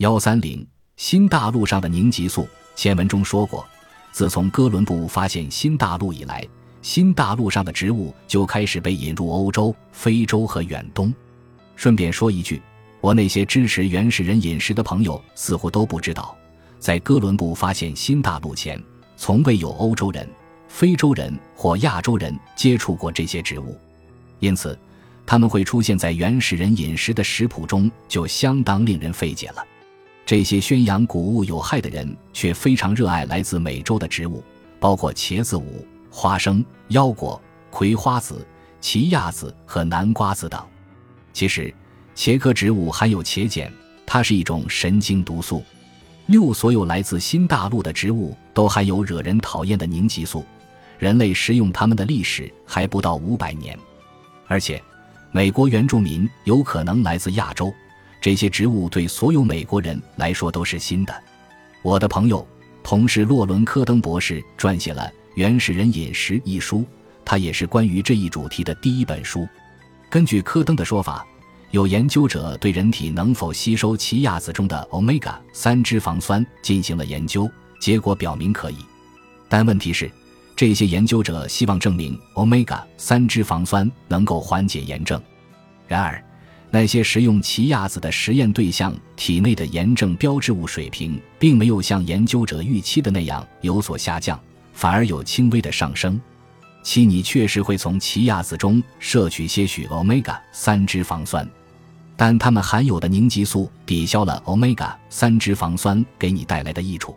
幺三零新大陆上的凝集素，前文中说过，自从哥伦布发现新大陆以来，新大陆上的植物就开始被引入欧洲、非洲和远东。顺便说一句，我那些支持原始人饮食的朋友似乎都不知道，在哥伦布发现新大陆前，从未有欧洲人、非洲人或亚洲人接触过这些植物，因此。他们会出现在原始人饮食的食谱中，就相当令人费解了。这些宣扬谷物有害的人，却非常热爱来自美洲的植物，包括茄子五、花生、腰果、葵花籽、奇亚籽和南瓜子等。其实，茄科植物含有茄碱，它是一种神经毒素。六，所有来自新大陆的植物都含有惹人讨厌的凝集素。人类食用它们的历史还不到五百年，而且。美国原住民有可能来自亚洲，这些植物对所有美国人来说都是新的。我的朋友、同事洛伦·科登博士撰写了《原始人饮食》一书，它也是关于这一主题的第一本书。根据科登的说法，有研究者对人体能否吸收奇亚籽中的 omega 三脂肪酸进行了研究，结果表明可以。但问题是。这些研究者希望证明 omega 三脂肪酸能够缓解炎症，然而，那些食用奇亚籽的实验对象体内的炎症标志物水平并没有像研究者预期的那样有所下降，反而有轻微的上升。其你确实会从奇亚籽中摄取些许 omega 三脂肪酸，但它们含有的凝集素抵消了 omega 三脂肪酸给你带来的益处。